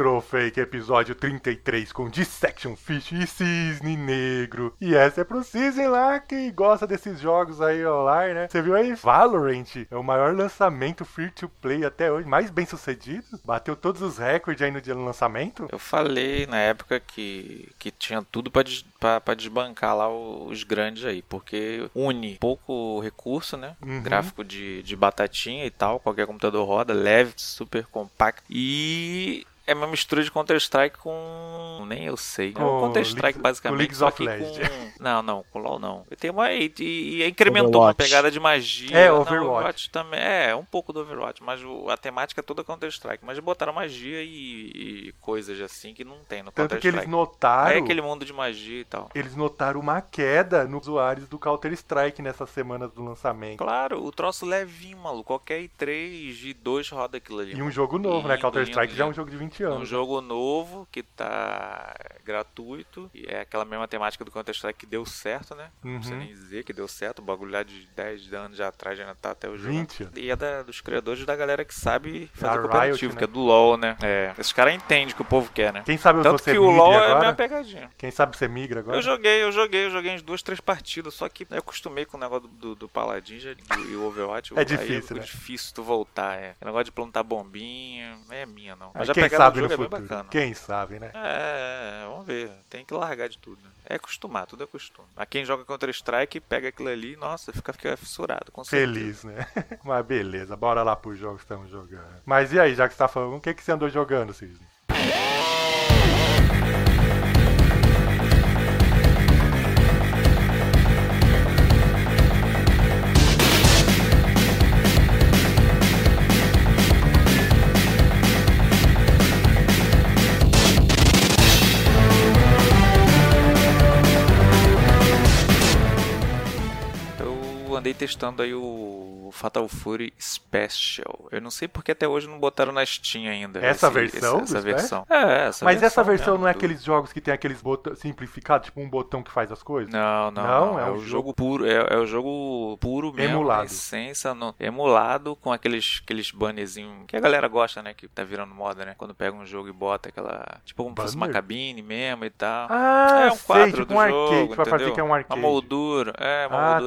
Retrofake episódio 33 com Dissection Fish e Cisne Negro. E essa é pro Cisne lá que gosta desses jogos aí online, né? Você viu aí? Valorant é o maior lançamento free to play até hoje, mais bem sucedido. Bateu todos os recordes aí no dia do lançamento. Eu falei na época que, que tinha tudo pra, des, pra, pra desbancar lá os grandes aí, porque une pouco recurso, né? Uhum. Gráfico de, de batatinha e tal, qualquer computador roda, leve, super compacto. E é uma mistura de Counter-Strike com. Nem eu sei. É um Counter-Strike League- com basicamente. League só of que Legends. com. Não, não, com LOL não. E, tem uma, e, e incrementou uma Overwatch. pegada de magia. É, Não, Overwatch. também. É, um pouco do Overwatch, mas o- a temática é toda Counter-Strike. Mas botaram magia e, e coisas assim que não tem no Tanto que eles notaram. É aquele mundo de magia e tal. Eles notaram uma queda nos usuários do Counter-Strike nessas semanas do lançamento. Claro, o troço levinho, maluco. Qualquer i3 de 2 roda aquilo ali. E um jogo novo, né? Counter-Strike já é um jogo de 20 Um jogo novo que tá gratuito. E é aquela mesma temática do Counter-Strike que deu certo, né? Não precisa Uhum. nem dizer que deu certo. O bagulho lá de 10 anos já atrás já ainda tá até o jogo. 20? E é da- dos criadores da galera que sabe fazer Riot, cooperativo, né? que é do LoL, né? É. Esses caras entendem o que o povo quer, né? Quem sabe Tanto você que o LoL é a agora? minha pegadinha. Quem sabe você migra agora? Eu joguei, eu joguei, eu joguei uns duas, três partidas, só que eu acostumei com o negócio do, do, do Paladin já- e o Overwatch. É difícil, é né? difícil tu voltar, é. O negócio de plantar bombinha, não é minha, não. Mas a quem sabe do no jogo é bem bacana. Quem sabe, né? É, vamos ver. Tem que largar de tudo. né? É acostumar, tudo é costume. A quem joga Counter-Strike, pega aquilo ali, nossa, fica, fica fissurado, com certeza. Feliz, né? Mas beleza, bora lá pros jogos que estamos jogando. Mas e aí, já que você tá falando, o que, que você andou jogando, Cisne? Testando aí o Fatal Fury Special. Eu não sei porque até hoje não botaram na Steam ainda. Essa esse- versão Essa, essa versão. É, essa Mas essa versão não é do- aqueles jogos que tem aqueles botões simplificados, tipo um botão que faz as coisas? Não, não, Não, não. é É, um o jogo- jogo puro, é, é o jogo puro mesmo, Emulado. essência, no- emulado com aqueles aqueles bannerzinhos que a galera gosta, né, que tá virando moda, né, quando pega um jogo e bota aquela, tipo como se fosse uma cabine mesmo e tal. Ah, é um sei, quadro tipo do um arcade, jogo, fazer entendeu? que é um arcade. Uma moldura, é, uma Ah, tá.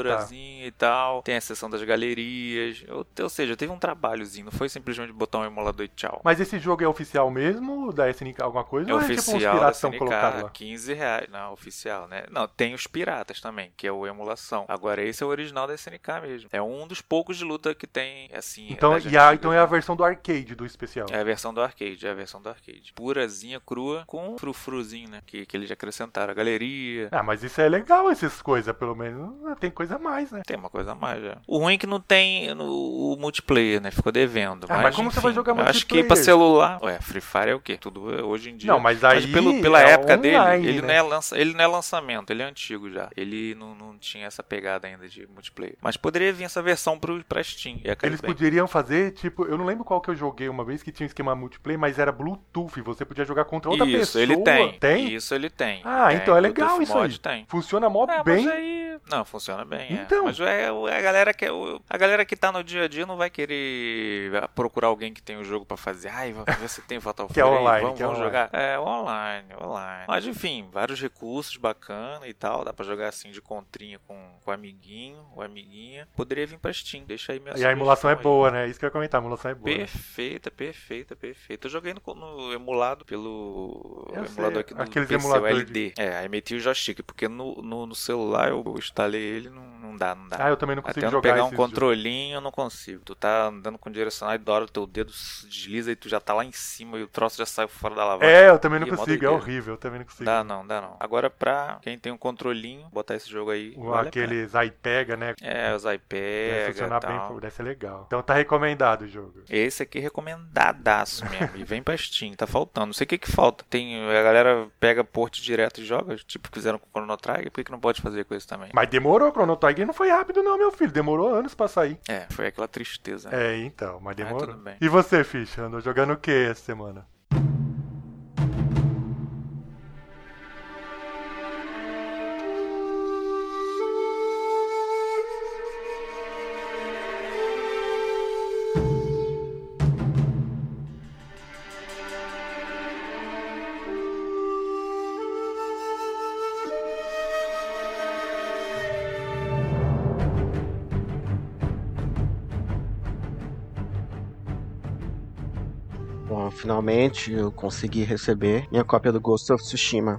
E tal. Tem a seção das galerias. Ou, ou seja, teve um trabalhozinho, não foi simplesmente botar um emulador e tchau. Mas esse jogo é oficial mesmo, da SNK alguma coisa? É ou é tipo uns oficial da piratas estão SNK, colocados lá? 15 reais. Não, oficial, né? Não, tem os piratas também, que é o emulação. Agora, esse é o original da SNK mesmo. É um dos poucos de luta que tem, assim... Então, e a, então é a versão do arcade do especial. É a versão do arcade, é a versão do arcade. Purazinha, crua, com frufruzinho, né? Que, que eles acrescentaram. A galeria. Ah, mas isso é legal, essas coisas, pelo menos. Tem coisa a mais, né? Tem uma coisa a mais, já. O ruim é que não tem no, o multiplayer, né? Ficou devendo. Ah, mas, mas como você vai enfim, jogar eu Acho que multiplayer? pra celular... Ué, Free Fire é o quê? Tudo é hoje em dia. Não, mas aí pelo, pela é época online, dele, ele, né? não é lança, ele não é lançamento, ele é antigo já. Ele não, não tinha essa pegada ainda de multiplayer. Mas poderia vir essa versão pro, pra Steam. Eles bem. poderiam fazer, tipo, eu não lembro qual que eu joguei uma vez que tinha um esquema multiplayer, mas era Bluetooth. Você podia jogar contra outra Isso, pessoa. ele tem. Tem? Isso ele tem. Ah, Tem, então é Bluetooth legal isso mod aí. Tem. Funciona mó É, bem. mas aí... Não, funciona bem, é. Então. Mas é, é a galera que o- a galera que tá no dia a dia não vai querer procurar alguém que tem o jogo pra fazer. Ai, vamos ver se tem Fatal Que é Fury online, vamos, que é vamos online. jogar. É, online, online. Mas enfim, vários recursos bacana e tal, dá pra jogar assim de contrinha com, com o amiguinho, o amiguinha. Poderia vir pra Steam, deixa aí minha E a emulação é aí. boa, né? Isso que eu ia comentar, a emulação é boa. Perfeita, perfeita, perfeita. Eu joguei no, no emulado pelo Eu sei, emulador aqui do aqueles PC, o LD. É, aí meti o joystick, porque no, no, no celular eu instalei ele, não, não dá, não dá. Ah, eu também não consigo Até jogar pegar um jogos. controlinho, eu não consigo. Tu tá andando com direcional e da hora o teu dedo desliza e tu já tá lá em cima e o troço já saiu fora da lavagem. É, eu também não Ih, mó consigo, é horrível, eu também não consigo. Dá não, dá não. Agora pra quem tem um controlinho, botar esse jogo aí. O- vale a pena. Aqueles aí pega, né? É, os Deve iPad funcionar e bem, tal. pô, deve ser legal. Então tá recomendado o jogo. Esse aqui é recomendadaço mesmo. e vem pra Steam, tá faltando. Não sei o que que falta. Tem, a galera pega port direto e joga, tipo fizeram com o Chrono Trigger, por que, que não pode fazer com isso também? Mas demorou, Chrono Trigger não foi rápido não, meu filho. Demorou anos pra sair. É, foi aquela tristeza. né? É, então, mas demorou. bem. E você, Ficha? Andou jogando o que essa semana? Finalmente eu consegui receber minha cópia do Ghost of Tsushima.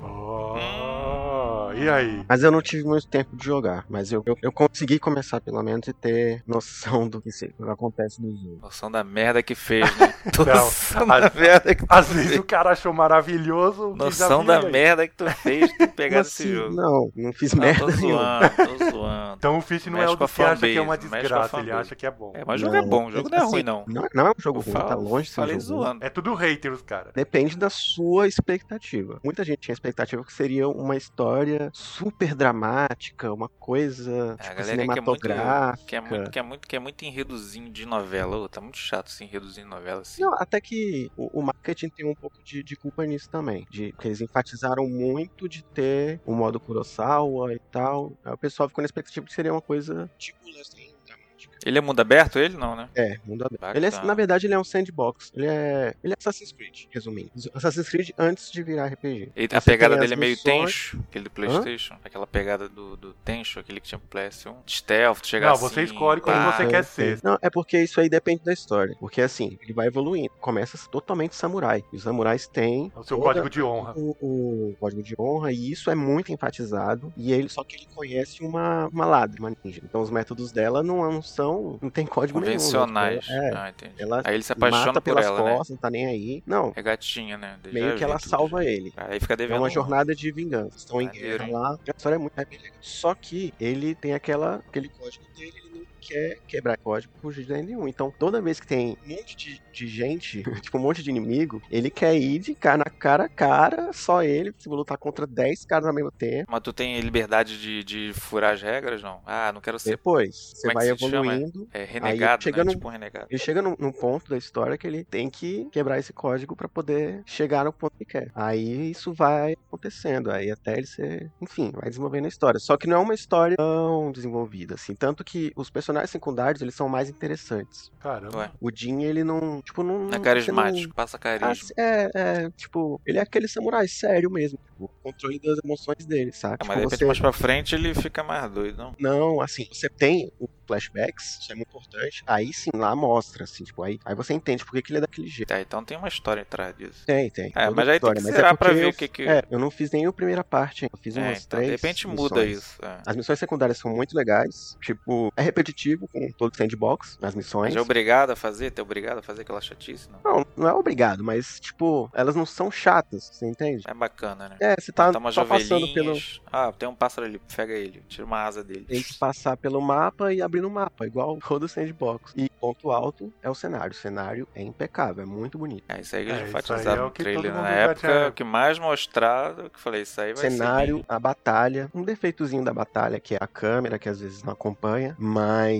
E aí? Mas eu não tive muito tempo de jogar. Mas eu, eu, eu consegui começar, pelo menos, e ter noção do que se- acontece no jogo. Noção da merda que fez, né? Noção a- da merda que tu Às vezes fez. o cara achou maravilhoso. Noção da aí. merda que tu fez de pegar esse jogo. Não, não fiz Não, merda tô nenhuma. zoando, tô zoando. Então o Fish não Mexe é o que acha que é uma desgraça, ele acha que é bom. É, mas o jogo é bom, o jogo não é assim, ruim, não. Não, não é um jogo Eu ruim, falo- tá longe de ser um Falei zoando. É tudo haters, cara. Depende da sua expectativa. Muita gente tinha expectativa que seria uma história super dramática, uma coisa É, tipo, a galera que é muito, cinematográfica. que é muito, que é muito, que é muito enredozinho de novela. Ô, tá muito chato esse enredozinho de novela assim. Não, até que o, o marketing tem um pouco de, de culpa nisso também. De que eles enfatizaram muito de ter o modo Kurosawa e tal. Aí o pessoal ficou na expectativa que seria uma coisa tipo Last Train dramática. Ele é mundo aberto, ele não, né? É, mundo aberto. Bacana. Ele é, na verdade, ele é um sandbox. Ele é, ele é Assassin's Creed, resumindo. Assassin's Creed antes de virar RPG. E a Você pegada dele é meio missões- tenso, aquele do Playstation. Aquela pegada do, do tenso, aquele que tinha pro PS1. Stealth, chegar Não, assim. você escolhe como você quer ser. Não, é porque isso aí depende da história. Porque assim, ele vai evoluindo. Começa totalmente samurai. E os samurais têm É o seu toda- código de honra. o, o código de honra, e isso é muito enfatizado. E ele só que ele conhece uma, uma ladra, uma ninja. Então os métodos dela não, não são. não tem código Convencionais. nenhum. né? Tipo, Ah. É, ela Aí ele se apaixona pelas ela, né? costas, não tá nem aí. Não, É gatinha, né? Meio que ela tudo, salva ele. Aí fica É devendo. uma um- jornada de vingança. Estão em guerra lá. A história é muito é. Só que ele tem aquela, aquele código dele, ele quer quebrar código por jeito nenhum. Então, toda vez que tem um monte de, de gente, tipo um monte de inimigo, ele quer ir de cara na cara a cara, só ele, se lutar contra 10 caras ao mesmo tempo. Mas tu tem liberdade de, de furar as regras, não? Ah, não quero ser Depois, você é vai evoluindo. é, renegado, chega né? num- Tipo um renegado. Ele chega num, num ponto da história que ele tem que quebrar esse código pra poder chegar no ponto que quer. Aí isso vai acontecendo, aí até ele ser, enfim, vai desenvolvendo a história. Só que não é uma história tão desenvolvida assim, tanto que os personagens secundários eles são mais interessantes. Caramba. Ué. O Jin ele não, tipo, não, Não é carismático, passa Ah, carisma. é, é, tipo, ele é aquele samurai sério mesmo, tipo, controle das emoções dele, sabe? Ah, Tipo, mas de repente você- mais pra frente ele fica mais doido, não? Não, assim, você tem o flashbacks, isso é muito importante. Aí sim, lá mostra, assim, tipo, aí, aí você entende por que, que ele é daquele jeito. Tá, então tem uma história atrás disso. Tem, tem. É, mas aí tem história, que mas zerar pra ver eu- o que que- É, eu não fiz nem a primeira parte, eu fiz É, umas então três de repente muda missões. isso. é. As missões secundárias são muito legais, tipo, é repetitivo com todo sandbox, as missões. Mas é obrigado a fazer? Tem obrigado a fazer aquela chatice, não? Não, não é obrigado, mas, tipo, elas não são chatas, você entende? É bacana, né? É, você tá Tá só passando pelo. Ah, tem um pássaro ali, pega ele, tira uma asa dele. Tem que passar pelo mapa e abrir no mapa, igual todo sandbox. E ponto alto é o cenário. O cenário é impecável, é muito bonito. É, isso aí que É, aí enfatizaram é o no trailer na já época. O que mais mostrado, que eu falei, isso aí vai cenário, ser. a batalha, um defeitozinho da batalha que é a câmera, que às vezes não acompanha, mas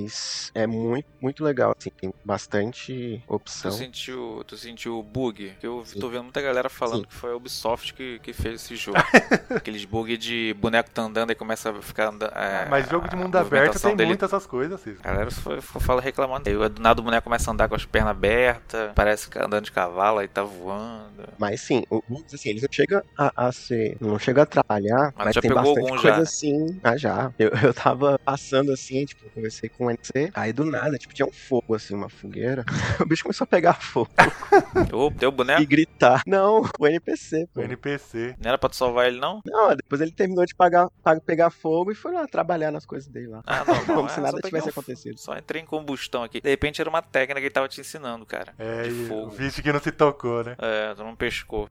é muito, muito legal, assim, tem bastante opção. Tu sentiu, tu sentiu o bug? Que eu Sim. tô vendo muita galera falando Sim. que foi a Ubisoft que, que fez esse jogo. Aqueles bug de boneco tá andando e começa a ficar andando. É, Mas jogo de mundo aberto tem dele muitas essas coisas, Cisco. A galera foi, foi, fala reclamando. Aí do nada o boneco começa a andar com as pernas abertas, parece que tá andando de cavalo aí tá voando. Mas sim, o bugs, assim, eles não chegam a, a ser. Não chega a atrapalhar, Mas mas, já tem pegou bastante algum coisa já? assim. Ah, já. Eu, eu tava passando assim, tipo, conversei com o NC, aí do nada, tipo, tinha um fogo, assim, uma fogueira. o bicho começou a pegar fogo Ô, teu boneco? e gritar. Não, o NPC, pô. O NPC. Não era pra tu salvar ele, não? Não, depois ele terminou de pagar, pa- pegar fogo e foi lá trabalhar nas coisas dele lá. Ah, não, não. Como é, se nada tivesse um- acontecido. Só entrei em combustão aqui. De repente era uma técnica que ele tava te ensinando, cara. É, de fogo. o que não se tocou, né? É, tu não pescou.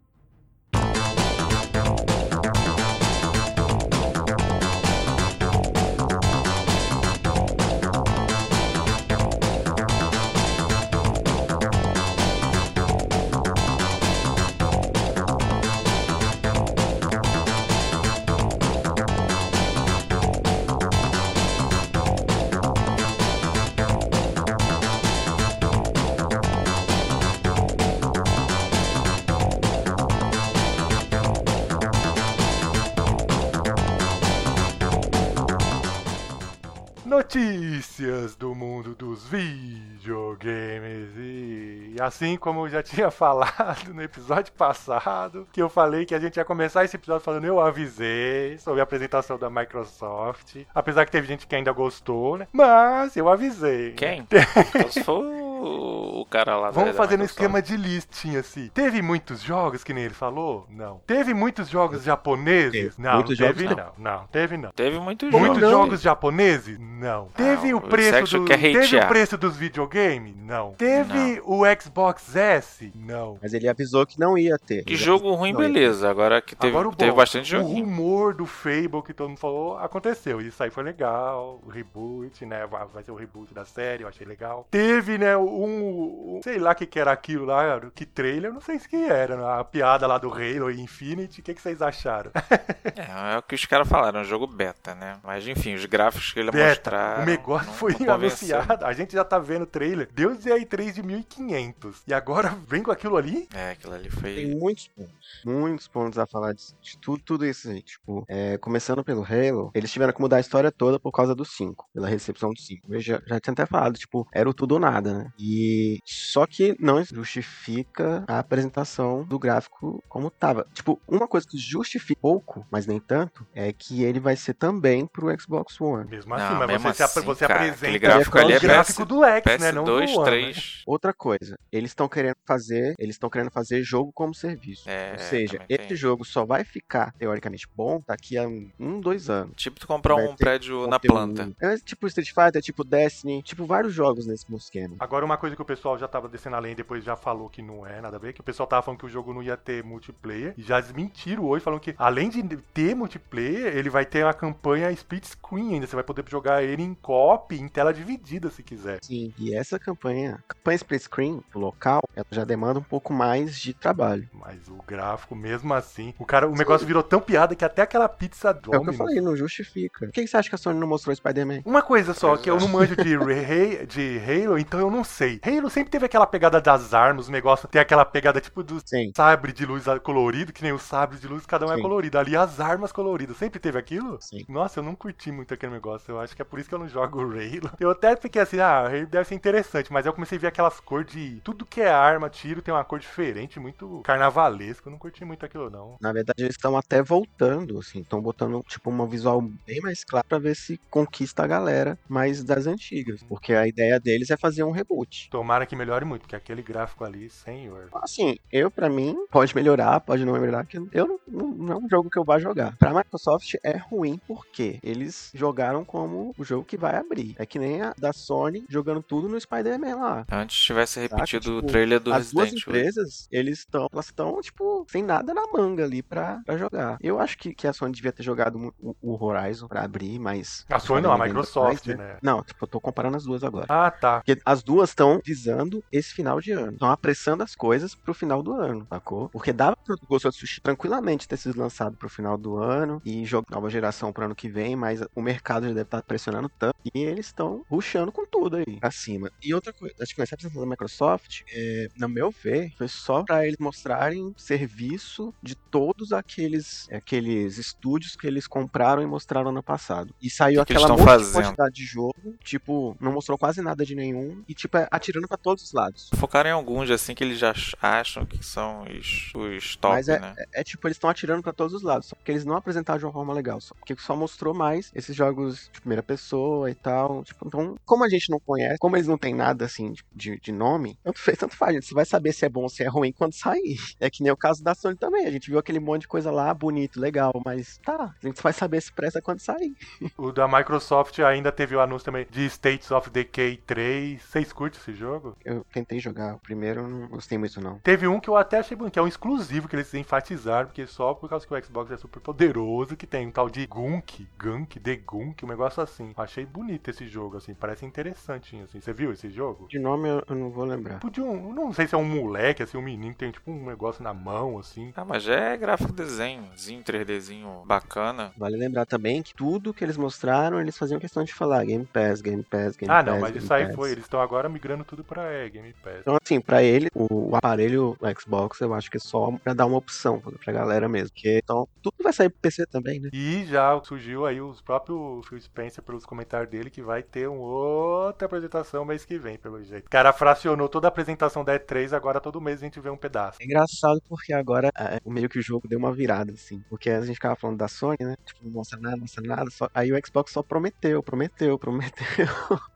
Notícias do mundo dos videogames. E assim como eu já tinha falado no episódio passado, que eu falei que a gente ia começar esse episódio falando eu avisei sobre a apresentação da Microsoft. Apesar que teve gente que ainda gostou, né? Mas eu avisei. Quem? For o, o cara lá da- Vamos fazer no Microsoft. esquema de listinha assim. Teve muitos jogos, que nem ele falou? Não. Teve muitos jogos japoneses? Teve. Não, Muitos não teve jogos, não. Não, teve não. Teve muitos jogos. Muitos não? jogos japoneses? Não. Teve o o preço do, quer Teve o preço dos videogames? Não. Teve o Xbox S? Não. Mas ele avisou que não ia ter. Que jogo ruim, não beleza. Agora que teve, Agora o teve bom, bastante O joguinho. rumor do Fable que todo mundo falou aconteceu. Isso aí foi legal. O reboot, né? Vai vai ser o reboot da série, eu achei legal. Teve, né, um. um- sei lá o que, que era aquilo lá, que trailer, não sei se que era. né, A piada lá do Halo e Infinity. O que, que vocês acharam? É, é o que os caras falaram, é um jogo beta, né? Mas enfim, os gráficos que ele Beta, mostraram. o negócio não- foi não anunciado. A gente já tá vendo o trailer. Deus e aí 3 de 1500. E agora vem com aquilo ali? É, aquilo ali Tem foi. muitos pontos. Muitos pontos a falar de, de tudo, tudo isso aí. Tipo, é, começando pelo Halo, eles tiveram que mudar a história toda por causa do 5, pela recepção do 5. Eu já, já tinha até falado, tipo, era o tudo ou nada, né? E só que não justifica a apresentação do gráfico como tava. Tipo, uma coisa que justifica pouco, mas nem tanto, é que ele vai ser também pro Xbox One. Mesmo Não, assim, mas mesmo você, assim, você cara, apresenta aquele gráfico ali é o gráfico PS- do X, né? Não do PS2, One, né? 3. Outra coisa, eles estão querendo fazer, eles estão querendo fazer jogo como serviço. É, Ou seja, esse tem. jogo só vai ficar teoricamente bom daqui a um, um, dois anos. Tipo tu comprar Vai um prédio na planta. É tipo Street Fighter, tipo Destiny, tipo vários jogos nesse mesmo esquema. Agora, uma coisa que o pessoal já tava descendo além, depois já falou que não é nada a ver, que o pessoal tava falando que o jogo não ia ter multiplayer, e já desmentiram hoje, falando que além de ter multiplayer, ele vai ter uma campanha split screen ainda, você vai poder jogar ele em co-op, em tela dividida, se quiser. Sim, e essa campanha, campanha split screen, local, ela já demanda um pouco mais de trabalho. Mas o gráfico, mesmo assim, o cara, o negócio virou tão piada que até aquela pizza É o que eu falei, não justifica. Por que você acha que a Sony não mostrou Spider-Man? Uma coisa só, que eu não manjo de, de Halo, então eu não sei. Halo sempre teve aquela pegada das armas, o negócio tem aquela pegada tipo do Sim. sabre de luz colorido, que nem os sabres de luz, cada um é Sim. colorido. Ali as armas coloridas, sempre teve aquilo? Sim. Nossa, eu não curti muito aquele negócio. Eu acho que é por isso que eu não jogo o Halo. Eu até fiquei assim, ah, Halo deve ser interessante, mas eu comecei a ver aquelas cores de. Tudo que é arma, tiro, tem uma cor diferente, muito carnavalesco. Eu não curti muito aquilo, não. Na verdade, eles estão até voltando, assim, estão botando, tipo, uma visual bem mais clara pra ver se conquista a galera mais das antigas. Porque a ideia deles é fazer um reboot. Tomara que melhore muito, porque aquele gráfico ali, senhor. Assim, eu, pra mim, pode melhorar, pode não melhorar, porque eu não, não, não é um jogo que eu vá jogar. Pra Microsoft é ruim porque eles jogaram como o jogo que vai abrir. É que nem a da Sony jogando tudo no Spider-Man lá. Antes tivesse repetido Tipo, o trailer do As duas Resident Evil. empresas, eles estão, elas estão, tipo, sem nada na manga ali pra, pra jogar. Eu acho que, que a Sony devia ter jogado o, o Horizon pra abrir, mas. A Sony não, a Microsoft, mais, né? Não, tipo, eu tô comparando as duas agora. Ah, tá. Porque as duas estão visando esse final de ano. Estão apressando as coisas pro final do ano, sacou? Porque dava pro Ghost of Tsushima tranquilamente ter sido lançado pro final do ano e jogo nova geração pro ano que vem, mas o mercado já deve estar pressionando tanto e eles estão ruxando com tudo aí pra cima. E outra coisa, acho que essa apresentação da Microsoft, é, no meu ver, foi só pra eles mostrarem serviço de todos aqueles, aqueles estúdios que eles compraram e mostraram ano passado. E saiu que que aquela fazendo? quantidade de jogo, tipo, não mostrou quase nada de nenhum e, tipo, atirando pra todos os lados. Focaram em alguns, assim, que eles já ach- acham que são os, os top, Mas é, né? é, é tipo, eles estão atirando pra todos os lados, só porque eles não apresentaram de uma forma legal, só porque só mostrou mais esses jogos de primeira pessoa e tal. Tipo, então, como a gente não conhece, como eles não tem nada assim de, de, de nome, tanto fez, tanto faz, gente. Você vai saber se é bom ou se é ruim quando sair. É que nem o caso da Sony também. A gente viu aquele monte de coisa lá, bonito, legal, mas tá, a gente vai saber se presta quando sair. O da Microsoft ainda teve o anúncio também de States of Decay 3. Vocês curtem esse jogo? Eu tentei jogar o primeiro, eu não gostei muito não. Teve um que eu até achei bonito, que é um exclusivo que eles enfatizaram, porque só por causa que o Xbox é super poderoso, que tem um tal de Gunk, Gunk, The Gunk, um negócio assim. Achei bonito esse jogo, assim, parece interessantinho, assim. Você viu esse jogo? De nome eu, eu não vou lembrar. Podia um, não sei se é um moleque, assim, um menino que tem tipo um negócio na mão, assim. Ah, mas já é gráfico desenhozinho, 3Dzinho bacana. Vale lembrar também que tudo que eles mostraram, eles faziam questão de falar Game Pass, Game Pass, Game ah, Pass. não, mas Game isso aí Pass. foi, eles estão agora migrando tudo pra é, Game Pass. Então, assim, pra ele, o, o aparelho Xbox, eu acho que é só pra dar uma opção pra galera mesmo. Porque, então, tudo vai sair pro PC também, né? E já surgiu aí os próprios Phil Spencer pelos comentários dele que vai ter uma outra apresentação mês que vem, pelo jeito. O cara fracionou toda a apresentação da E3, agora todo mês a gente vê um pedaço. É engraçado porque agora é, o meio que o jogo deu uma virada, assim. Porque a gente ficava falando da Sony, né? Tipo, não mostra nada, não mostra nada. Só... Aí o Xbox só prometeu, prometeu, prometeu.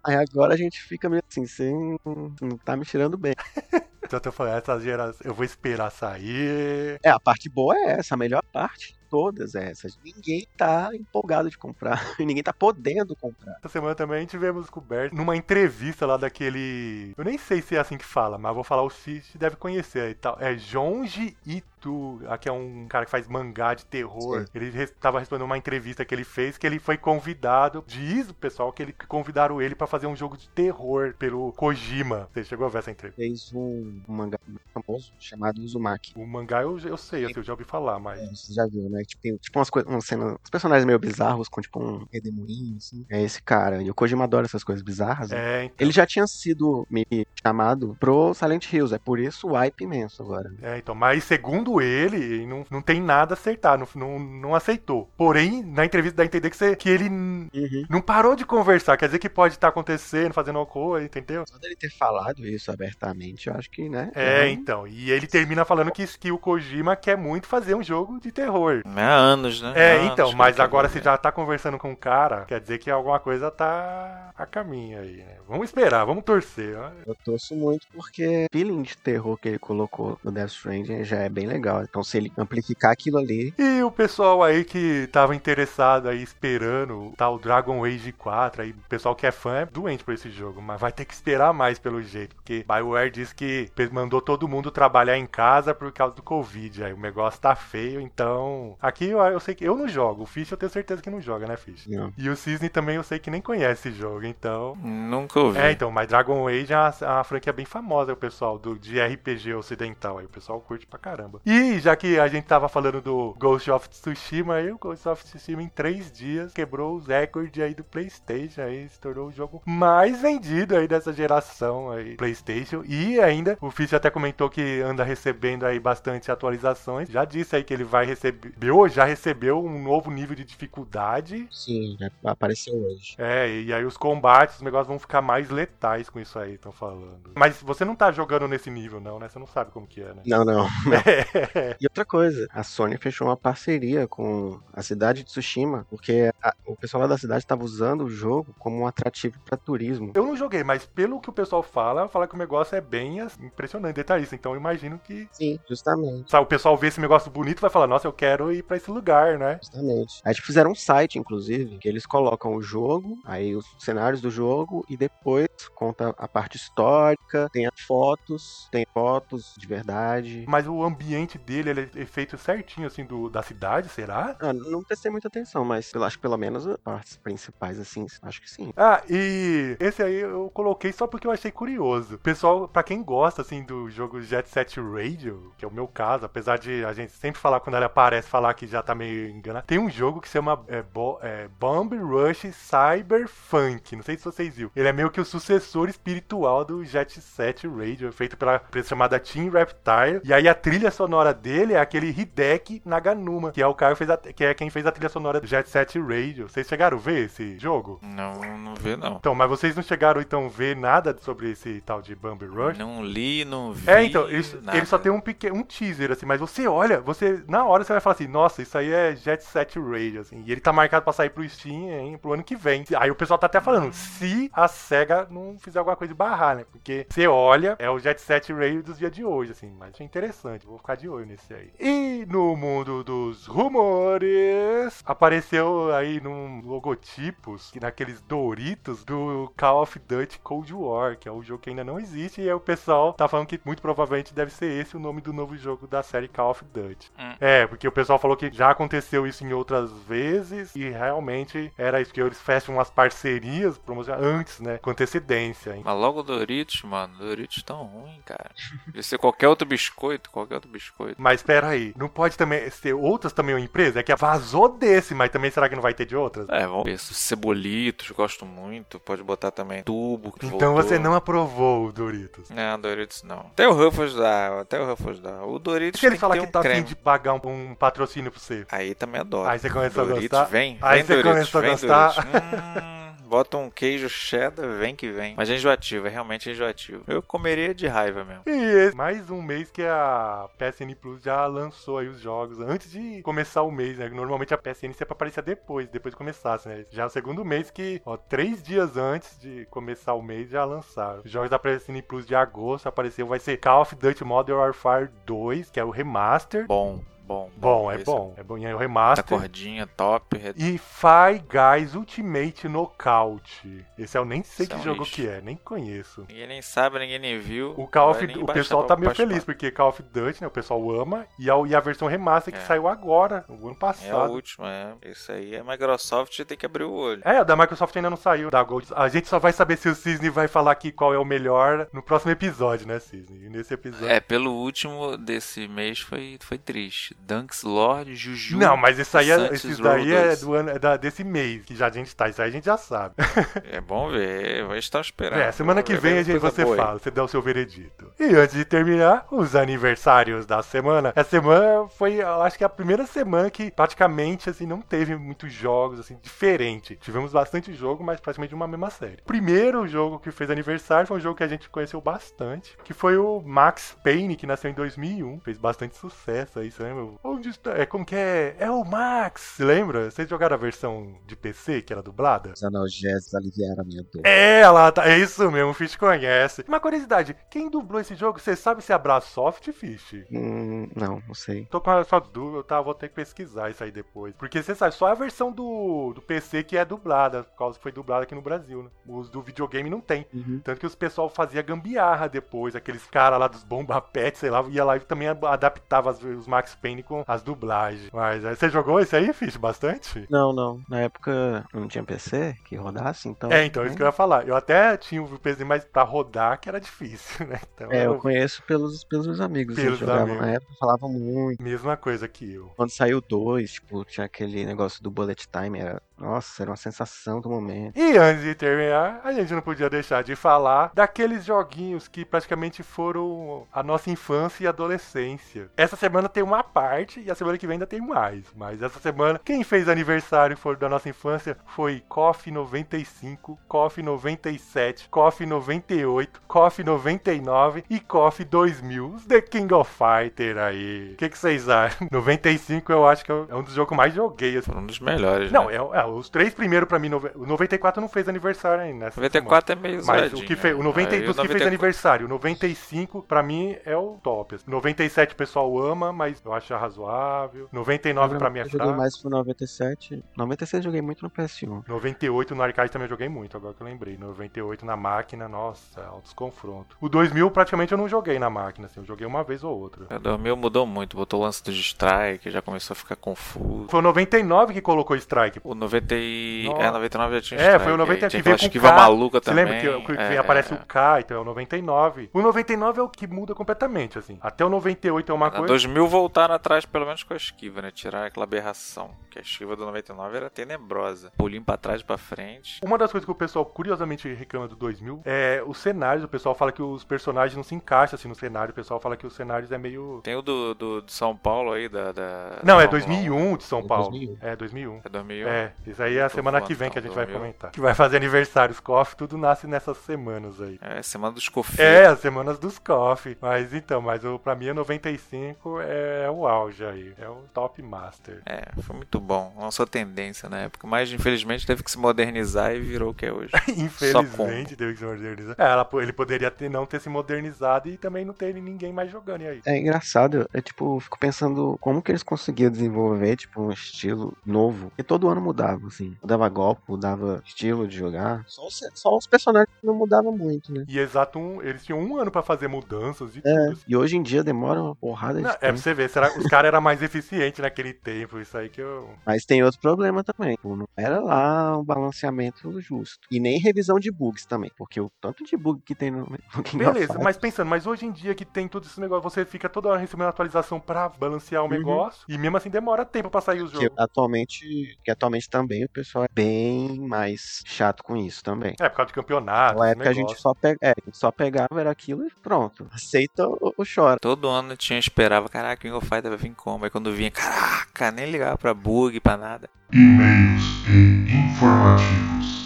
Aí agora a gente fica meio assim, sem não, não tá me tirando bem. Então eu falando, essa geração, eu vou esperar sair. É, a parte boa é essa, a melhor parte de todas é essas. Ninguém tá empolgado de comprar. Ninguém tá podendo comprar. Essa semana também tivemos descoberto numa entrevista lá daquele. Eu nem sei se é assim que fala, mas vou falar o Cid deve conhecer e tal. É Jonji Itu, aqui é um cara que faz mangá de terror. Sim. Ele estava respondendo uma entrevista que ele fez que ele foi convidado. Diz o pessoal que ele que convidaram ele pra fazer um jogo de terror pelo Kojima. Você chegou a ver essa entrevista? Fez um, um mangá muito famoso chamado Uzumaki. O mangá eu, eu sei, assim, eu já ouvi falar, mas. É, você já viu, né? Tipo, tem tipo umas coisas, uma cena, uns personagens meio bizarros, com tipo um redemoinho, assim. É esse cara. E o Kojima adora essas coisas bizarras. né? É, então. Ele já tinha sido me chamado pro Silent Hills, é por isso o hype imenso agora. É, então, mas segundo ele, não, não tem nada a acertar, não, não, não aceitou. Porém, na entrevista dá a entender que, você- que ele Uhum. não parou de conversar, quer dizer que pode estar acontecendo, fazendo alguma coisa, entendeu? Só dele ter falado isso abertamente, eu acho que, né? É, um- então, e ele termina falando que, que o Kojima quer muito fazer um jogo de terror. Há anos, né? É, Há então, mas agora se já tá conversando com o cara, quer dizer que alguma coisa tá a caminho aí, né? Vamos esperar, vamos torcer. ó. Eu torço muito porque o feeling de terror que ele colocou no Death Stranding já é bem legal. Então, se ele amplificar aquilo ali, E o pessoal aí que tava interessado aí, esperando tal Dragon Age 4, aí o pessoal que é fã é doente por esse jogo, mas vai ter que esperar mais pelo jeito, porque BioWare disse que mandou todo mundo trabalhar em casa por causa do Covid, aí o negócio tá feio, então... Aqui eu, eu sei que eu não jogo, o Fish eu tenho certeza que não joga, né, Fish? não. E o Cisne também eu sei que nem conhece esse jogo, então... Nunca ouvi. É, então, mas Dragon Age é uma, é uma franquia bem famosa, o pessoal, do, de RPG ocidental aí, o pessoal curte pra caramba. E já que a gente tava falando do Ghost of Tsushima aí, o Ghost of Tsushima em três dias quebrou os recordes aí do Playstation aí, se tornou o jogo mais vendido aí dessa geração aí, Playstation. E ainda, o Fish até comentou que anda recebendo aí bastante atualizações, já disse aí que ele vai receber, ou já recebeu um novo nível de dificuldade Sim, já apareceu hoje. é, e aí os combates, os negócios vão ficar mais letais com isso aí, estão falando. Mas você não tá jogando nesse nível, não, né? Você não sabe como que é, né? Não, não. E outra coisa, a Sony fechou uma parceria com a cidade de Tsushima, porque a- o pessoal lá da cidade estava usando o jogo como um atrativo para turismo. Eu não joguei, mas pelo que o pessoal fala, fala que o negócio é bem assim, impressionante, detalhista. Então eu imagino que Sim, justamente. sabe, o pessoal vê esse negócio bonito e vai falar, nossa, eu quero ir pra esse lugar, né? Justamente. Aí eles fizeram um site, inclusive, que eles colocam o jogo, aí os cenários do jogo, e depois conta a parte histórica, tem as fotos, tem fotos de verdade. Mas o ambiente dele, ele é feito certinho, assim, do, da cidade, será? Ah, não prestei muita atenção, mas eu acho que pelo menos as partes principais, assim, acho que sim. Ah, e esse aí eu coloquei só porque eu achei curioso. Pessoal, pra quem gosta, assim, do jogo Jet Set Radio, que é o meu caso, apesar de a gente sempre falar quando ele aparece, falar que já tá meio enganado, tem um jogo que se chama é, Bo- é, Bomb Rush Cyberpunk. Não sei se vocês viram. Ele é meio que o sucessor espiritual do Jet Set Radio, feito pela empresa chamada Team Reptile. E aí a trilha sonora dele é aquele Hideki Naganuma, que é o cara que, a- que é quem fez a trilha sonora do Jet Set Radio. Vocês chegaram a ver esse jogo? Não, não vê, não. Então, mas vocês não chegaram então a ver nada sobre esse tal de Bumble Rush? Não li, não vi. É, então, nada. ele só tem um pequeno um teaser, assim, mas você olha, você, na hora você vai falar assim, nossa, isso aí é Jet Set Radio, assim, e ele tá marcado pra sair pro Steam, hein, pro ano que vem. Aí o pessoal tá até falando, se a SEGA não fizer alguma coisa de barrar, né, porque você olha, é o Jet Set Radio dos dias de hoje, assim, mas achei interessante, vou ficar de olho nesse aí. E no mundo dos rumores, apareceu aí num logotipos, que naqueles Doritos do Call of Duty Cold War, que é o jogo que ainda não existe, e aí o pessoal tá falando que muito provavelmente deve ser esse o nome do novo jogo da série Call of Duty. Hum. É, porque o pessoal falou que já aconteceu isso em outras vezes, e realmente era isso que eles fecham umas parcerias promocionais antes, né, com antecedência. hein. Mas logo Doritos, mano. Doritos tão ruim, cara. Podia ser qualquer outro biscoito, qualquer outro biscoito. Mas espera aí, não pode também ser outras também uma empresa? É que vazou desse, mas também será que não vai ter de outras? É, vamos ver. Cebolitos, gosto muito. Pode botar também tubo. Que Então voltou. você não aprovou o Doritos. Não, Doritos não. Até o Ruffles dá, até o Ruffles dá. O Doritos Se ele tem falar que que ter tá um afim de pagar um, um patrocínio pra você. Aí também adoro. Aí você começou a Doritos, gostar? Vem, Aí vem você Doritos, começou a gostar? Bota um queijo cheddar, vem que vem. Mas é enjoativo, é realmente enjoativo. Eu comeria de raiva mesmo. E esse, mais um mês que a PSN Plus já lançou aí os jogos antes de começar o mês, né? Normalmente a PSN sempre aparecia depois, depois de começasse, né? Já é o segundo mês que, ó, três dias antes de começar o mês já lançaram. Os jogos da PSN Plus de agosto apareceu, vai ser Call of Duty Modern Warfare 2, que é o remaster. Bom. Bom, Bom, é bom. É bom. E é o remaster. cordinha, top. re- E Fire Guys Ultimate Knockout. Esse eu nem sei Esse é que um jogo lixo. que é, nem conheço. Ninguém nem sabe, ninguém nem viu. O Call of o pessoal tá meio feliz, porque Call of Duty, né, o pessoal ama, e a, e a versão remaster que É. saiu agora, no ano É o passado. último, é. Isso aí é Microsoft, tem que abrir o olho. É, a da Microsoft ainda não saiu, da Gold. A gente só vai saber se o Cisne vai falar aqui qual é o melhor no próximo episódio, né, Cisne? E nesse episódio... É, pelo último desse mês foi, foi triste. Dunks Lord, Juju. Não, mas isso aí é, esses daí é, 2. do ano, é da- desse mês que já a gente tá. Isso aí a gente já sabe. É bom ver, vai estar esperando. É, semana que vem a gente, você boa aí. fala, você dá o seu veredito. E antes de terminar, os aniversários da semana. Essa semana foi, eu acho que a primeira semana que praticamente assim não teve muitos jogos assim diferente. Tivemos bastante jogo, mas praticamente uma mesma série. O primeiro jogo que fez aniversário foi um jogo que a gente conheceu bastante, que foi o Max Payne, que nasceu em 2001, fez bastante sucesso aí, você lembra? Onde está? É como que é? É o Max, lembra? Vocês jogaram a versão de PC que era dublada? Os analgésicos aliviaram a minha dor. É, ela tá. É isso mesmo, o Fish conhece. Uma curiosidade: quem dublou esse jogo, você sabe se é Brasoft, Fish? Hum, não, não sei. Tô com essa dúvida, tá? Vou ter que pesquisar isso aí depois. Porque você sabe, só a versão do, do PC que é dublada, por causa que foi dublada aqui no Brasil, né? Os do videogame não tem. Uhum. Tanto que os pessoal fazia gambiarra depois, aqueles caras lá dos bomba pet, sei lá, ia lá e também adaptava os Max Payne com as dublagens. Mas aí, você jogou isso aí, Fish, bastante? Não, não. Na época eu não tinha PC que rodasse, então. É, então, isso que eu ia falar. Eu até tinha o PC, mas pra rodar que era difícil, né? Então, É, eu eu- conheço pelos, pelos meus amigos. Pelos jogavam amigos. na época, falavam muito. Mesma coisa que eu. Quando saiu dois, tipo, tinha aquele negócio do bullet time. Era... Nossa, era uma sensação do momento. E antes de terminar, a gente não podia deixar de falar daqueles joguinhos que praticamente foram a nossa infância e adolescência. Essa semana tem uma parte e a semana que vem ainda tem mais. Mas essa semana, quem fez aniversário for da nossa infância foi KOF 95, KOF 97, KOF 98, KOF 99 e KOF 2000. Os The King of Fighter aí. O que, que vocês acham? 95 eu acho que é um dos jogos que eu mais joguei. assim. Foi um dos melhores, Não, né? é, é, os três primeiros pra mim. nove- O 94 não fez aniversário ainda. nessa 94 é meio semana. Mas o que fez, o né? 90, Aí o dos que fez 94 aniversário, o 95 pra mim é o top. assim. 97 o pessoal ama, mas eu acho razoável. 99 pra mim é eu joguei fraco. mais pro 97. 96 eu joguei muito no PS1. 98 no arcade também eu joguei muito, agora que eu lembrei. 98 na máquina, nossa, altos confrontos. O 2000 praticamente eu não joguei na máquina, assim, eu joguei uma vez ou outra. O 2000 mudou muito, botou o lance do strike, já começou a ficar confuso. Foi o 99 que colocou Strike. O 90 e... Nossa. É, 99 já tinha É, foi o 90 aí que veio com esquiva K. maluca Você também. lembra que, que é, aparece é. o K, então é o 99. O 99 é o que muda completamente, assim. Até o 98 é uma coisa. 2000 voltaram atrás, pelo menos com a esquiva, né? Tirar aquela aberração. Que a esquiva do 99 era tenebrosa. Pulinho pra trás e pra frente. Uma das coisas que o pessoal curiosamente reclama do 2000 é os cenários. O pessoal fala que os personagens não se encaixam assim no cenário. O pessoal fala que os cenários é meio. Tem o do, do, de São Paulo aí, da. da Não, é Fórmula 1. 2001 de São É Paulo. 2001. É 2001. É 2001? É, isso aí é a Tô semana que vem que a gente vai 2000. comentar. Que vai fazer aniversários, KOF, tudo nasce nessas semanas aí. É, semana dos cofeiros. É, as semanas dos KOF. Mas então, mas o, pra mim é 95 é o auge aí. É o top master. É, foi muito bom. Lançou tendência na época. Mas infelizmente teve que se modernizar e virou o que é hoje. Infelizmente teve que se modernizar. É, ela- ele poderia ter, não ter se modernizado e também não ter ninguém mais jogando. E aí? É engraçado, eu tipo, fico pensando como que eles conseguiam desenvolver, tipo, um estilo novo. E todo ano mudava, assim. Mudava golpe, mudava estilo de jogar. Só os, só os personagens não mudavam muito, né? E exato um, eles tinham um ano pra fazer mudanças e É, tudo. assim. e hoje em dia demora uma porrada de Não, é pra tempo. você ver, será, os caras eram mais eficientes naquele tempo, isso aí que eu. Mas tem outro problema também. Tipo, não era lá um balanceamento justo. E nem revisão de bugs também. Porque o tanto de bug que tem no, Beleza, mas pensando, mas hoje em dia que tem todo esse negócio, você fica toda hora recebendo atualização pra balancear o Uhum. negócio, e mesmo assim demora tempo pra sair os que jogos. atualmente, que atualmente também o pessoal é bem mais chato com isso também. É, por causa de campeonato. Na época a gente só, pega, é, a gente só pegava era aquilo e pronto. Aceita ou, ou chora. Todo ano tinha esperava, caraca, King of Fighter vai vir como? Aí quando vinha, caraca, nem ligava pra bug, pra nada. E-mails e informativos.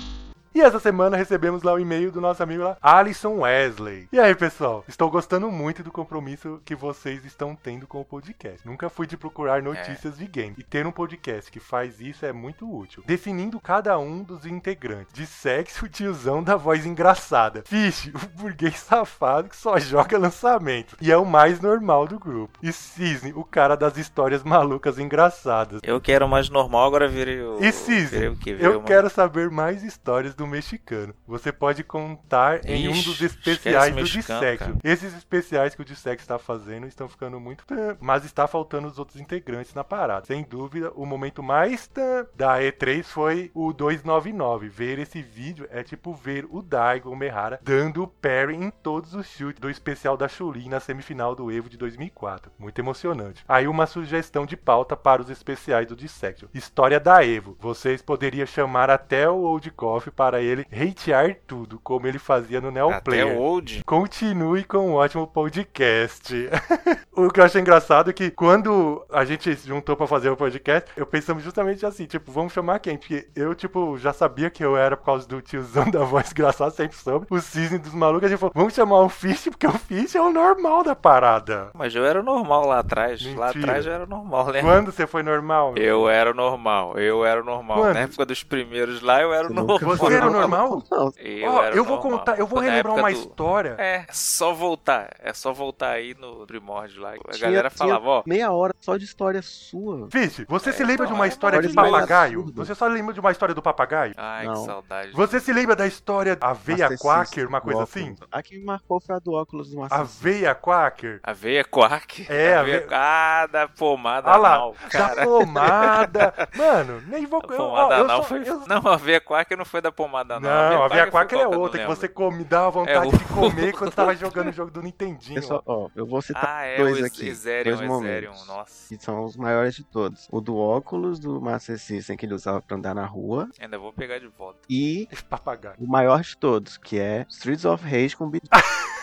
E essa semana recebemos lá o e-mail do nosso amigo lá, Alisson Wesley. E aí, pessoal? Estou gostando muito do compromisso que vocês estão tendo com o podcast. Nunca fui de procurar notícias de game. E ter um podcast que faz isso é muito útil. Definindo cada um dos integrantes. De sexo, o tiozão da voz engraçada. Fish, o burguês safado que só joga lançamento. E é o mais normal do grupo. E Cisne, o cara das histórias malucas engraçadas. Eu que era o mais normal, agora virei o. E Cisne, virei o quê? Virei eu uma- quero saber mais histórias do mexicano. Você pode contar em um Ixi, dos especiais do mexicano, cara. Esses especiais que o Dissection está fazendo estão ficando muito... Mas está faltando os outros integrantes na parada. Sem dúvida, o momento mais da E3 foi o 299. Ver esse vídeo é tipo ver o Daigo Mehara dando o parry em todos os chutes do especial da Chulin na semifinal do Evo de 2004. Muito emocionante. Aí uma sugestão de pauta para os especiais do Dissection. História da Evo. Vocês poderiam chamar até o Old Coffee para ele hatear tudo, como ele fazia no Neo Até old. Continue com um ótimo podcast. o que eu achei engraçado é que quando a gente se juntou pra fazer o podcast, eu pensamos justamente assim, tipo, vamos chamar quem? Porque eu, tipo, já sabia que eu era por causa do tiozão da voz engraçada, sempre soube. O cisne dos malucos, a gente falou, vamos chamar o Fish, porque o Fish é o normal da parada. Mas eu era normal lá atrás. Lá Mentira. atrás eu era normal, né? Quando você foi normal? Eu era normal, eu era normal. Quando? Na época dos primeiros lá, eu era Você normal. nunca Normal? Não, Eu, era eu vou normal. contar, eu vou Na relembrar uma do- história. É, é só voltar. É só voltar aí no primórdio lá. A tinha- galera falava, ó. Meia hora só de história sua. Fish, você É, se lembra de então, uma é história de uma história papagaio? Você só lembra de uma história do papagaio? Ai, Não. que saudade. Você se lembra da história Aveia Master Quaker, uma coisa assim? A que me marcou foi a do óculos do System. Aveia Quaker? Aveia Quark? É, aveia... aveia- Ah, da pomada Ah lá, anal, da cara. pomada. Mano, nem vou. A eu- ó, pomada eu anal só- foi... eu- Não, a aveia Quark não foi da pomada Não, a foi Quaker é outra, que você come, dá vontade É, o- de comer quando tava jogando o jogo do Nintendinho. Pessoal, ó, eu vou citar Ah, é, dois o aqui. Dois momentos. nossa. Que são os maiores de todos. O do óculos do Master System que ele usava pra andar na rua. Ainda vou pegar de volta. E papagaio. o maior de todos, que é Streets of Rage com Beat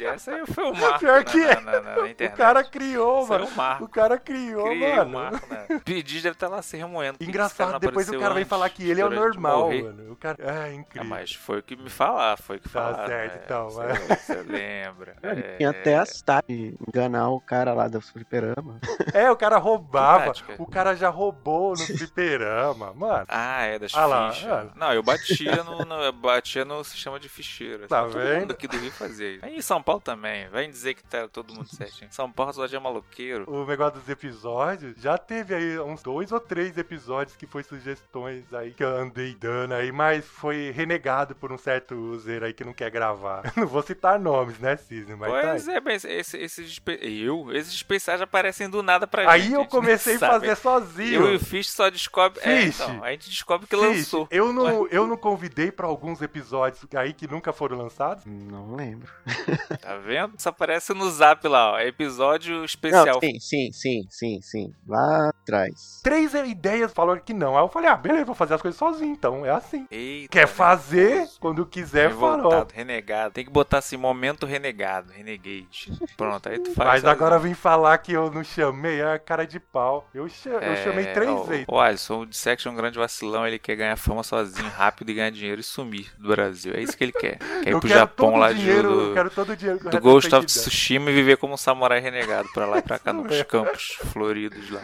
Essa aí foi o marco Pior na, que é. na, na, na O cara criou, Foi mano. marco. O cara criou, Criei mano. o marco, né? Deve estar lá se remoendo. Engraçado, depois o cara vem falar que ele é o normal, mano. O cara. É É, incrível. mas foi o que me falar, foi o que Tá falar. certo, então, Você, você lembra. Ele É, tinha até as táticas de enganar o cara lá do fliperama. É, o cara roubava. O cara já roubou no fliperama, mano. Ah, é, das Ah lá, fichas. é. Não, eu batia no, no- eu batia no sistema de ficheiro. Tá Todo vendo? mundo aqui do Rio fazia isso. Aí em São Paulo também. Vai dizer que tá todo mundo certinho. São Paulo só é maloqueiro. o negócio dos episódios, já teve aí uns dois ou três episódios que foi sugestões aí que eu andei dando aí, mas foi renegado por um certo user aí que não quer gravar. Não vou citar nomes, né, Cisne, mas tá Pois aí. é, mas esse, esses, espe- eu, esses especiais aparecem do nada pra gente. Aí eu comecei a fazer sozinho. Eu e o Fish só descobre. É, Fish. então, a gente descobre que Fish, lançou. eu não, eu não convidei pra alguns episódios aí que nunca foram lançados. Não lembro. Tá vendo? Só aparece no zap lá, ó. Episódio especial. Não, sim, sim, sim, sim, sim. Lá atrás. Três ideias falaram que não. Aí eu falei, ah, beleza, vou fazer as coisas sozinho, então é assim. Eita, Quer fazer, nervoso. quando quiser, farol. Revoltado, renegado. Tem que botar assim, momento renegado, renegade. Pronto, aí tu faz. Mas agora vem falar que eu não chamei, é cara de pau. Eu, cha- eu chamei É, três ó, vezes. O Alisson, o Dissection é um grande vacilão, ele quer ganhar fama sozinho, rápido e ganhar dinheiro e sumir do Brasil. É isso que ele quer. Quer ir eu pro quero Japão lá o de dinheiro, eu do, quero todo o dinheiro do Ghost of. Tsushima e viver como um samurai renegado pra lá e pra cá nos mesmo. campos floridos lá.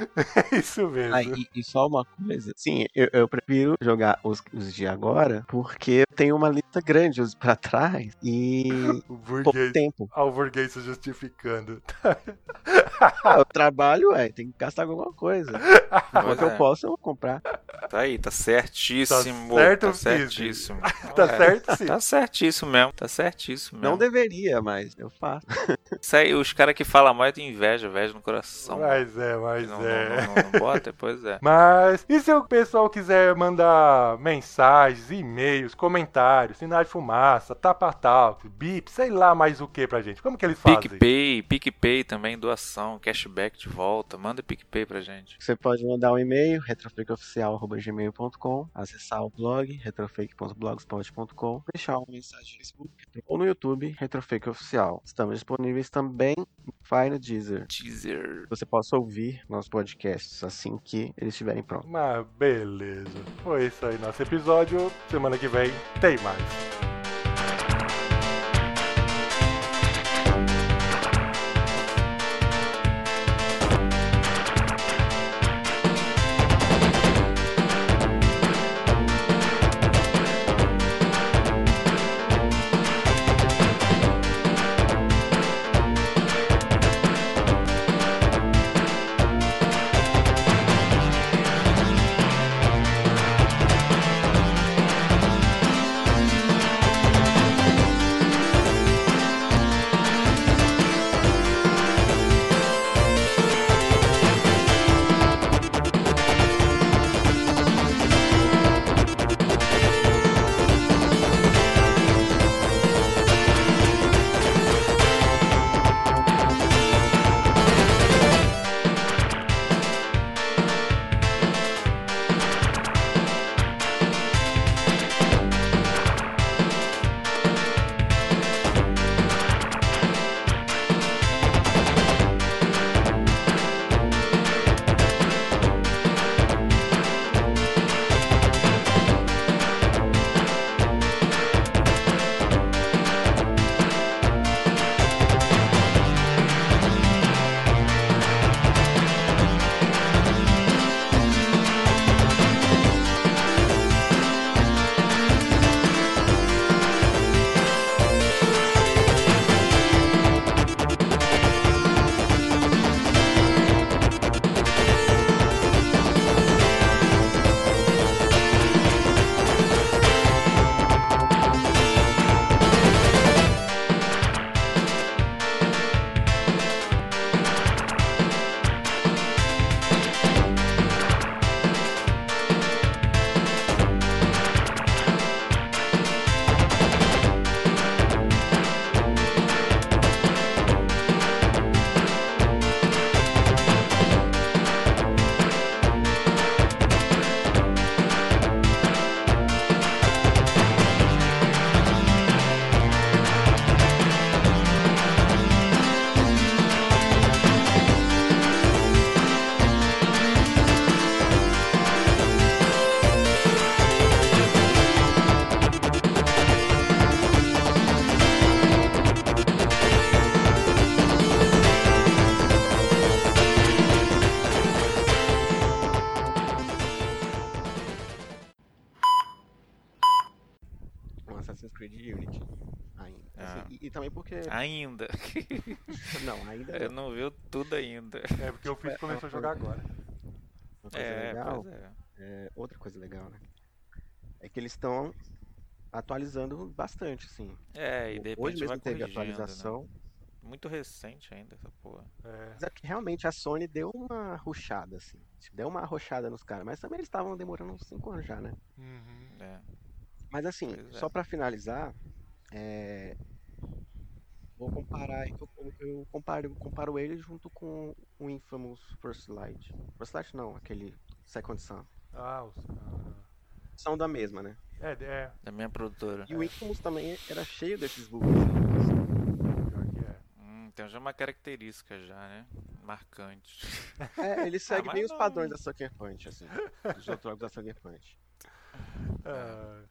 É isso mesmo. Ah, e, e só uma coisa, sim, eu, eu prefiro jogar os, os de agora porque eu tenho uma lista grande pra trás e o pouco tempo. Ah, o burguês se justificando. Ah, eu trabalho, ué, tem que gastar alguma coisa. Enquanto é. eu posso, eu vou comprar. Tá aí, tá certíssimo. Tá certo, tá certíssimo. Tá É, certo, sim. Tá certíssimo mesmo, tá certíssimo mesmo. Não deveria, mas eu faço. Isso aí, os caras que falam mal têm inveja, inveja no coração. Mas é, mas não, é. não, não, não, não bota, pois é. Mas, e se o pessoal quiser mandar mensagens, e-mails, comentários, sinal de fumaça, tapa-talk, bip, sei lá mais o que pra gente? Como que eles fazem? PicPay, PicPay também, doação, cashback de volta. Manda PicPay pra gente. Você pode mandar um e-mail, retrofreakoficial retrofake.gmail.com, acessar o blog retrofake.blogspot.com, deixar uma mensagem no Facebook ou no YouTube Retrofake Oficial. Estamos disponíveis também no Fire no Deezer. Teaser. Você possa ouvir nossos podcasts assim que eles estiverem prontos. Mas beleza. Foi isso aí nosso episódio. Semana que vem tem mais. Legal. é. é, outra coisa legal, né? É que eles estão atualizando bastante, assim. É, e de repente Hoje vai mesmo teve né? atualização. Muito recente ainda essa porra. É. Mas é que realmente a Sony deu uma ruxada, assim. Tipo, Deu uma arrochada nos caras. Mas também eles estavam demorando uns 5 anos já, né? Uhum. É. Mas assim, Pois é. só pra finalizar, é, vou comparar, eu, eu comparo, comparo ele junto com o Infamous First Light. First Light não, aquele Second Sun. Ah, os. ah. São da mesma, né? É, é. Da minha produtora. E o Infamous também era cheio desses bugs. é. Hum, tem já uma característica já, né? Marcante. É, ele segue mas bem os não. padrões da Sucker Punch, assim. Dos outros jogos da Sucker Punch. Ah,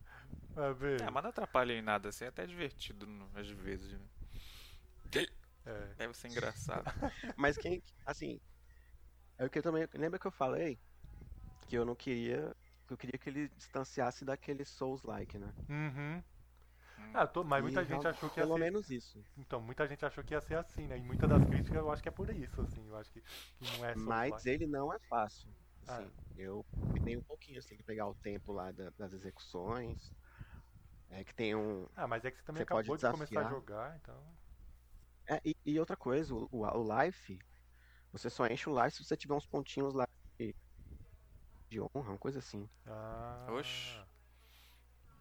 mas bem. É, mas não atrapalha em nada, assim, é até divertido às vezes. né? É. Deve ser engraçado. Mas quem, assim, é o que eu também, lembra que eu falei que eu não queria, que eu queria que ele distanciasse daquele Souls-like, né? Uhum. Ah, tô- mas muita E gente achou que ia Pelo ser. menos isso. Então, muita gente achou que ia ser assim, né? E muitas das críticas eu acho que é por isso, assim. Eu acho que, que não é. Mas ele não é fácil. Assim, Ah. eu dei um pouquinho, assim, que pegar o tempo lá da- das execuções. É que tem um. Ah, mas é que você também Você pode acabou de começar a jogar, então. É, e, e outra coisa, o, o, o life, você só enche o life se você tiver uns pontinhos lá de, honra, uma coisa assim. Ah. Oxe.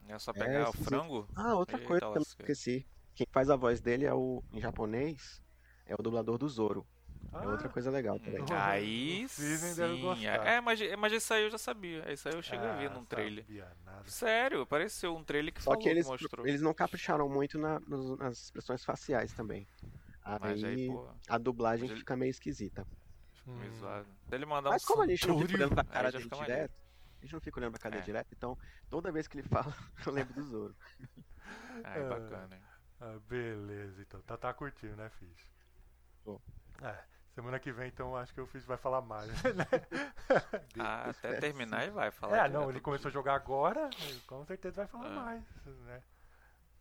É só pegar o se você- frango? Ah, outra Eita coisa que eu esqueci. Quem faz a voz dele é o, em japonês, é o dublador do Zoro. É outra coisa legal também. Uhum. Aí sim. gostar. É, mas, mas esse aí eu já sabia. Esse aí eu cheguei a ver Ah, num trailer. Sério, apareceu um trailer que Só falou que eles, mostrou. eles não capricharam muito na- nas expressões faciais também. Mas aí, Aí pô, a dublagem mas ele- fica meio esquisita. Hum. meio zoado. Se ele mandar Mas um como a gente não fica olhando pra cara dele maneiro. direto, a gente não fica olhando pra cara dele É. direto, então toda vez que ele fala, eu lembro do Zoro. Aí É. bacana, hein? Ah, beleza, então. Tá, tá curtindo, né? Tô. É, semana que vem, então, acho que o Fish vai falar mais, né? Ah, até terminar e vai falar. É, não, ele do começou a jogar agora, com certeza vai falar É. mais, né?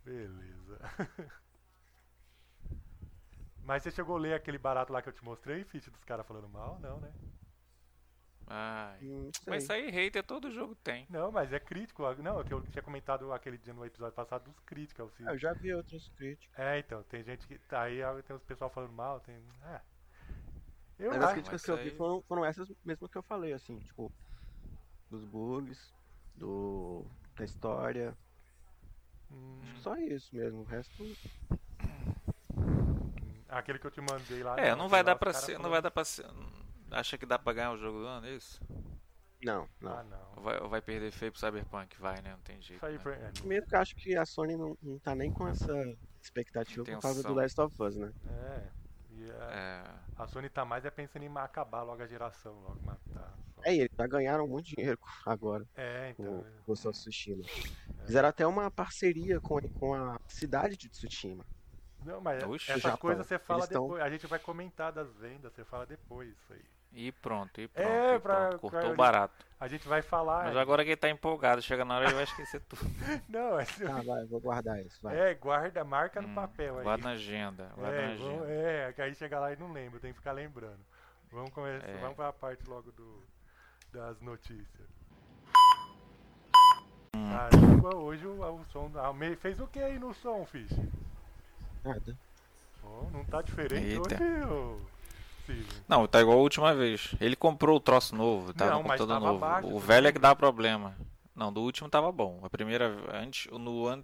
Beleza. Mas você chegou a ler aquele barato lá que eu te mostrei, Fish, dos caras falando mal? Não, né? Ai. Hum. Mas isso aí, hater, todo jogo tem. Não, mas é crítico. Não, é que eu tinha comentado aquele dia no episódio passado dos críticos. Assim. Ah, eu já vi outros críticos. É, então, tem gente que. tá Aí tem os pessoal falando mal, tem. É. Eu Mas as acho. críticas mas que eu vi foram, foram essas mesmo que eu falei, assim, tipo, dos bugs, do da história, Hum, acho que só isso mesmo, o resto aquele que eu te mandei lá. É, não vai dar caras ser. Não vai dar pra ser. Acha que dá pra ganhar o jogo do ano, é isso? não, não. Ah, não. Ou vai, vai perder feio pro Cyberpunk? Vai, né? Não tem jeito. Né? É, Primeiro que eu acho que a Sony não, não tá nem com essa expectativa por causa do Intenção. Last of Us, né? é. E a, É. a Sony tá mais é pensando em acabar logo a geração, logo matar. só. É, e eles já ganharam muito dinheiro agora É, com então. o Ghost of Tsushima. Fizeram até uma parceria com, com a cidade de Tsushima. Não, mas Oxe, essas Japão. coisas você fala Eles tão- depois. A gente vai comentar das vendas, você fala depois isso aí. E pronto, e pronto. É, e pra- pronto. Cortou pra- o barato. A gente vai falar. Mas agora que ele tá empolgado, chega na hora ele vai esquecer tudo. Não, é, Ah, vai, vou guardar isso, vai. é, guarda, marca no Hum, papel aí. Guarda na agenda. Guarda na É, vamos, agenda. é, que aí chega lá e não lembra, tem que ficar lembrando. Vamos começar, É. vamos pra parte logo do, das notícias. Hum. Caramba, hoje o, o som. A May fez o que aí no som, Fish? Nada. Oh, não tá diferente Eita. hoje, ô. Não, tá igual a última vez. Ele comprou o troço novo, tá Não, no computador tava novo. abaixo o velho é que dá problema. Não, do último tava bom. A primeira. Antes, no, an-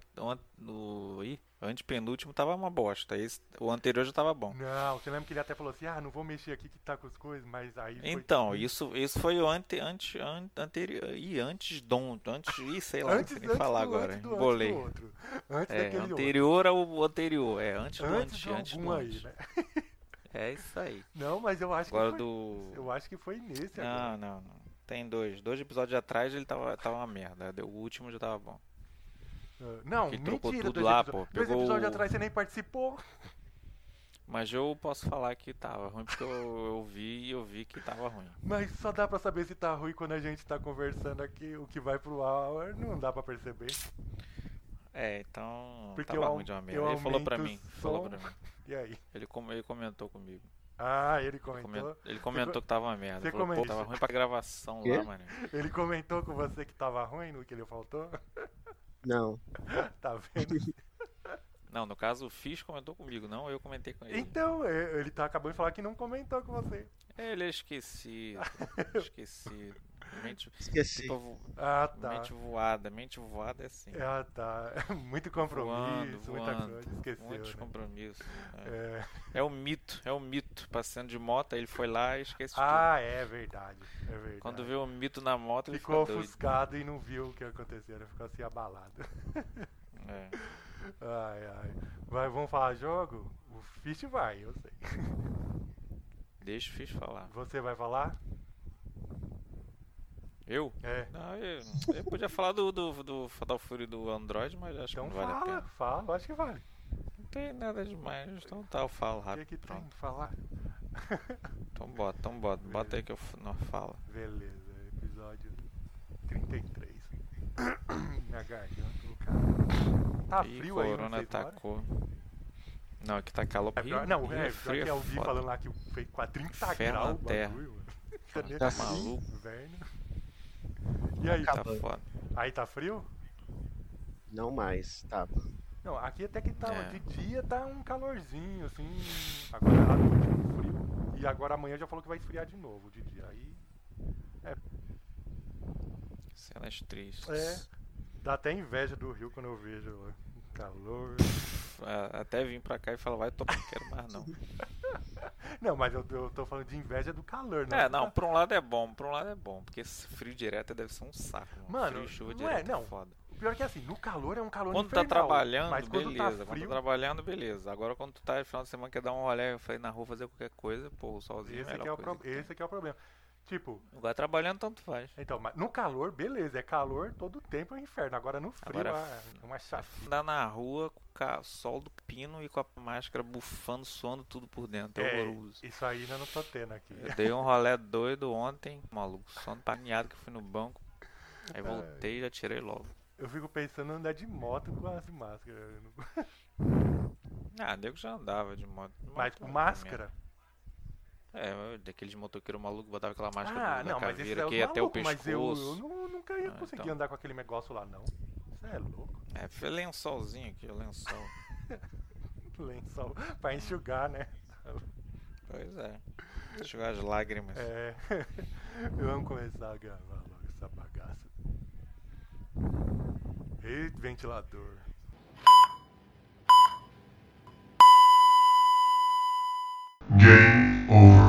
no ih, antepenúltimo tava uma bosta. Esse, o anterior já tava bom. Não, você lembra que ele até falou assim: ah, não vou mexer aqui que tá com as coisas, mas aí. foi- Então, isso, isso foi o ante, ante, ante, anterior. Ih, antes dom. Antes. Ih, sei lá, não sei nem falar do, agora. antes do, Bolei. Antes do outro. Antes É, daquele anterior ao anterior. É, antes do outro. antes, Antes de antes do aí, antes. né? É isso aí. Não, mas eu acho Agora que foi. do. Eu acho que foi nesse Não, agora. não, não. Tem dois. Dois episódios atrás ele tava, tava uma merda. O último já tava bom. Ah, Não, trocou mentira, tudo dois lá, episódios. pô. Dois Pegou episódios atrás você nem participou. Mas eu posso falar que tava ruim porque eu, eu vi e eu vi que tava ruim. Mas só dá pra saber se tá ruim quando a gente tá conversando aqui. O que vai pro ar não dá pra perceber. É, então. Porque tava eu, ruim de uma merda. Ele falou pra mim. Falou pra mim. E aí? Ele, com- ele comentou comigo. Ah, ele Ele comentou. ele comentou que tava uma merda. você Ele falou, pô, comentou. tava ruim pra gravação lá, mano. Ele comentou com você que tava ruim no que ele faltou? Não. tá vendo? Não, no caso o Fish comentou comigo, não eu comentei com ele. Então, é, ele tá acabando de falar que não comentou com você. Ele é esquecido. esquecido. Mente, Esqueci. tipo, vo- Ah, tá. mente voada. Mente voada é assim. Ah, tá. Muito compromisso, Voando, muita voando. coisa. Esqueceu, Muitos né? compromissos. É. É. É o mito, é o mito. Passando de moto, ele foi lá e esquece tudo. Ah, é verdade. É verdade. Quando vê o mito na moto, ele Ficou fica doido. ofuscado e não viu o que aconteceu, né? Ficou assim abalado. É. Ai, ai. Vai, vamos falar jogo? O Fish vai, eu sei. Deixa o Fish falar. Você vai falar? Eu? É. Não, eu, eu podia falar do, do, do Fatal Fury do Android, mas acho Então que não vale a fala, pena. fala, acho que vale. Não tem nada demais, então tá, eu falo O que rápido. que tem que falar? Então bota, então bota. Bota aí que eu não falo. Beleza, episódio 33. Minha garganta, cara. Tá Ih, frio aí, não Corona atacou. Não, aqui tá calor. É pior, não, Ih, é, frio eu vi falando lá que quase 30 Ferro graus na o terra. bagulho, mano. Tá tá maluco. Inverno. E aí, Tá Acabando. foda. aí tá frio? Não mais, tá. Não, aqui até que tá, É. de dia tá um calorzinho, assim, agora à noite um frio, e agora amanhã já falou que vai esfriar de novo de dia, aí Cenas tristes. é, dá até inveja do Rio quando eu vejo calor. Até vim pra cá e falar, vai tomar, não quero mais não. Não, mas eu, eu tô falando de inveja do calor, né? É, não, por um lado é bom, por um lado é bom, porque esse frio direto deve ser um saco. Mano, frio chuva não é, direto não. foda. O pior é que assim, no calor é um calor Quando tá infernal, trabalhando, mas quando beleza. tá Quando frio, tá trabalhando, beleza. Agora quando tu tá no final de semana, quer dar um olé, eu falei na rua fazer qualquer coisa, pô, o solzinho é esse, aqui é o pro- esse aqui é o problema. Tipo, Agora trabalhando, tanto faz. então, mas no calor, beleza, é calor todo tempo é um inferno. Agora no frio Agora ah, é uma chata. Andar na rua com o sol do pino e com a máscara bufando, suando tudo por dentro. É É, horroroso. isso aí ainda não tô tendo aqui. Eu dei um rolé doido ontem, maluco, sono paneado que eu fui no banco. Aí voltei e já tirei logo. Eu fico pensando em andar de moto com as máscaras. Não- Ah, nego já andava de moto. Mas com não, máscara? É, daqueles motoqueiro maluco botava aquela máscara ah, não, mas é que ia maluco, até o pescoço. Mas eu, eu nunca ia ah, conseguir então. andar com aquele negócio lá, não. Você é louco. É, foi lençolzinho aqui, lençol. lençol, pra enxugar, né? Pois é. Enxugar as lágrimas. É. Vamos começar a gravar logo essa bagaça. Eita, ventilador. Game over.